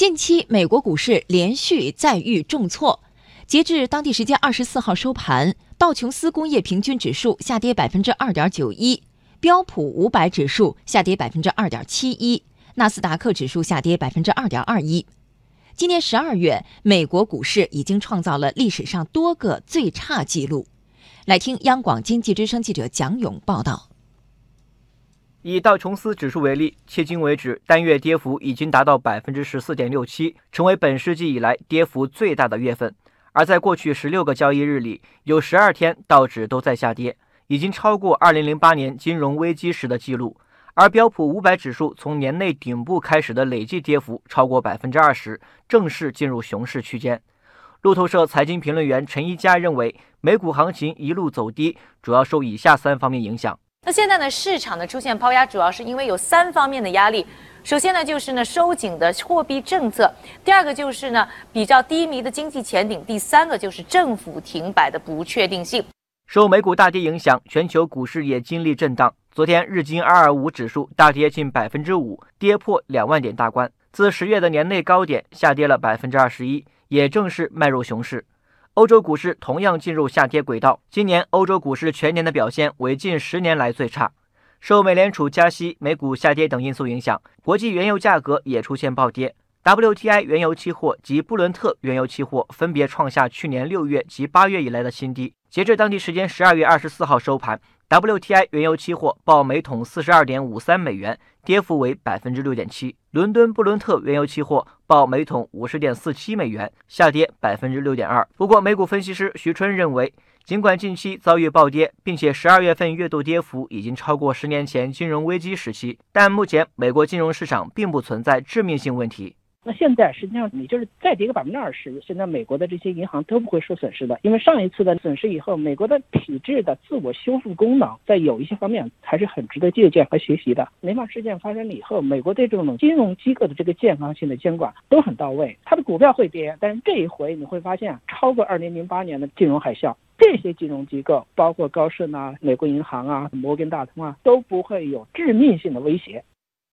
近期美国股市连续再遇重挫，截至当地时间二十四号收盘，道琼斯工业平均指数下跌百分之二点九一，标普五百指数下跌百分之二点七一，纳斯达克指数下跌百分之二点二一。今年十二月，美国股市已经创造了历史上多个最差纪录。来听央广经济之声记者蒋勇报道。以道琼斯指数为例，迄今为止单月跌幅已经达到百分之十四点六七，成为本世纪以来跌幅最大的月份。而在过去十六个交易日里，有十二天道指都在下跌，已经超过二零零八年金融危机时的记录。而标普五百指数从年内顶部开始的累计跌幅超过百分之二十，正式进入熊市区间。路透社财经评论员陈一佳认为，美股行情一路走低，主要受以下三方面影响。那现在呢，市场呢出现抛压，主要是因为有三方面的压力。首先呢，就是呢收紧的货币政策；第二个就是呢比较低迷的经济前景；第三个就是政府停摆的不确定性。受美股大跌影响，全球股市也经历震荡。昨天日经二二五指数大跌近百分之五，跌破两万点大关，自十月的年内高点下跌了百分之二十一，也正式迈入熊市。欧洲股市同样进入下跌轨道。今年欧洲股市全年的表现为近十年来最差，受美联储加息、美股下跌等因素影响，国际原油价格也出现暴跌。WTI 原油期货及布伦特原油期货分别创下去年六月及八月以来的新低。截至当地时间十二月二十四号收盘，WTI 原油期货报每桶四十二点五三美元，跌幅为百分之六点七。伦敦布伦特原油期货报每桶五十点四七美元，下跌百分之六点二。不过，美股分析师徐春认为，尽管近期遭遇暴跌，并且十二月份月度跌幅已经超过十年前金融危机时期，但目前美国金融市场并不存在致命性问题。那现在实际上你就是再跌个百分之二十，现在美国的这些银行都不会受损失的，因为上一次的损失以后，美国的体制的自我修复功能在有一些方面还是很值得借鉴和学习的。雷曼事件发生了以后，美国对这种金融机构的这个健康性的监管都很到位，它的股票会跌，但是这一回你会发现超过二零零八年的金融海啸，这些金融机构包括高盛啊、美国银行啊、摩根大通啊都不会有致命性的威胁。